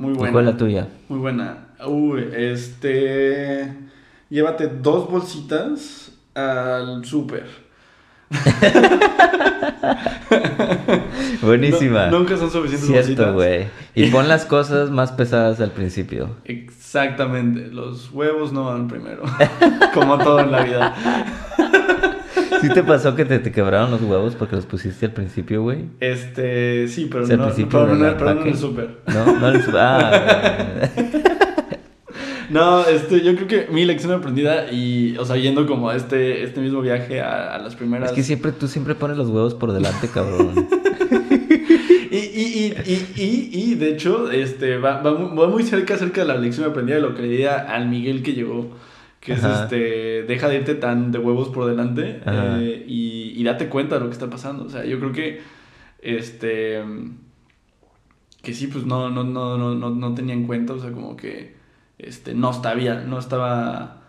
Muy ¿Y buena. cuál es la tuya? Muy buena. Uy, este. Llévate dos bolsitas al súper. Buenísima. No- nunca son suficientes Cierto, bolsitas. güey. Y pon las cosas más pesadas al principio. Exactamente. Los huevos no van primero. Como todo en la vida. ¿Sí te pasó que te, te quebraron los huevos porque los pusiste al principio, güey? Este. Sí, pero O sea, al no, principio pero no, pero no en el súper. No, no el su- Ah. No, este, yo creo que mi lección aprendida y, o sea, yendo como a este, este mismo viaje a, a las primeras... Es que siempre, tú siempre pones los huevos por delante, cabrón. Y, y, y, y, y, y, de hecho, este, va, va, muy, va muy cerca acerca de la lección aprendida de lo que le diría al Miguel que llegó, que es este, deja de irte tan de huevos por delante eh, y, y date cuenta de lo que está pasando. O sea, yo creo que, este, que sí, pues no, no, no, no, no, no tenía en cuenta, o sea, como que, este, no sabía, no estaba,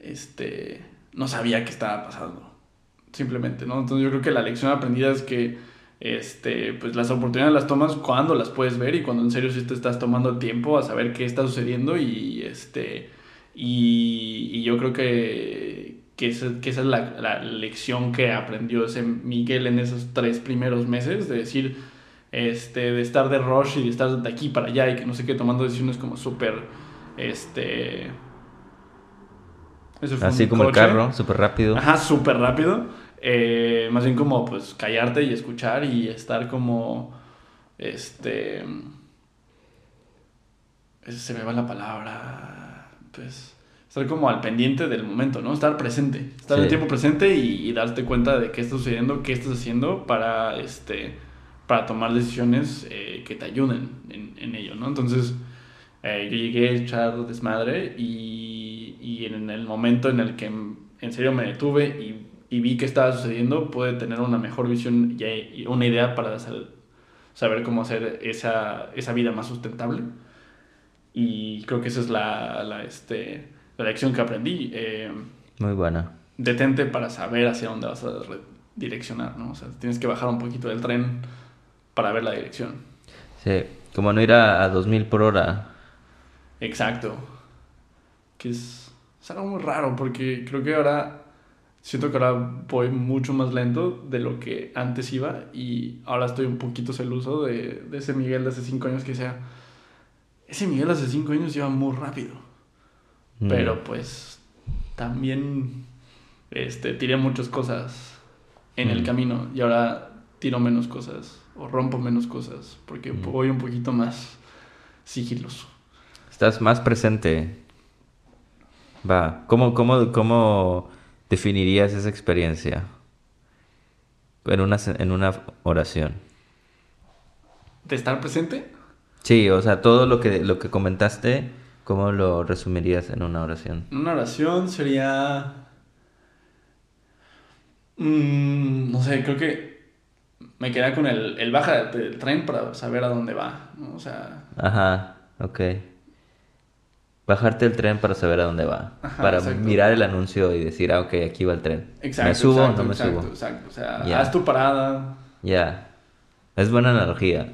este, no sabía qué estaba pasando simplemente, ¿no? Entonces yo creo que la lección aprendida es que este, pues las oportunidades las tomas cuando las puedes ver y cuando en serio sí te estás tomando tiempo a saber qué está sucediendo y este y, y yo creo que, que, esa, que esa es la, la lección que aprendió ese Miguel en esos tres primeros meses de decir este de estar de rush y de estar de aquí para allá y que no sé qué tomando decisiones como súper este eso fue Así como el carro, súper rápido. Ajá, súper rápido. Eh, más bien como pues callarte y escuchar y estar como este se me va la palabra pues estar como al pendiente del momento, ¿no? Estar presente, estar Sí. tiempo presente y, y darte cuenta de qué está sucediendo, qué estás haciendo para este para tomar decisiones eh, que te ayuden en, en ello, ¿no? Entonces eh, yo llegué a echar desmadre y, y en el momento en el que en serio me detuve y, y vi qué estaba sucediendo, pude tener una mejor visión y, una idea para saber cómo hacer esa, esa vida más sustentable. Y creo que esa es la, la, este, la lección que aprendí. Eh, Muy buena. detente para saber hacia dónde vas a direccionar, ¿no? O sea, tienes que bajar un poquito del tren para ver la dirección. Sí, como no ir a, a 2000 por hora. Exacto. Que es, es algo muy raro porque creo que ahora siento que ahora voy mucho más lento de lo que antes iba y ahora estoy un poquito celoso de, de ese Miguel de hace cinco años que sea... Ese Miguel hace cinco años iba muy rápido. Mm. Pero pues también este, tiré muchas cosas en el Mm. camino y ahora tiro menos cosas o rompo menos cosas porque Mm. voy un poquito más sigiloso. Estás más presente. Va, ¿cómo, cómo, cómo definirías esa experiencia? En una, en una oración. ¿De estar presente? Sí, o sea, todo lo que, lo que comentaste, ¿cómo lo resumirías en una oración? Una oración sería... mm, no sé, creo que me queda con el, el baja del tren para saber a dónde va, ¿no? O sea, Ajá, ok. Bajarte el tren para saber a dónde va. Ajá, para exacto. mirar el anuncio y decir, ah, ok, aquí va el tren. exacto. ¿Me subo exacto, o no me exacto, subo? Exacto, o sea, haz tu parada. Ya. Es buena analogía.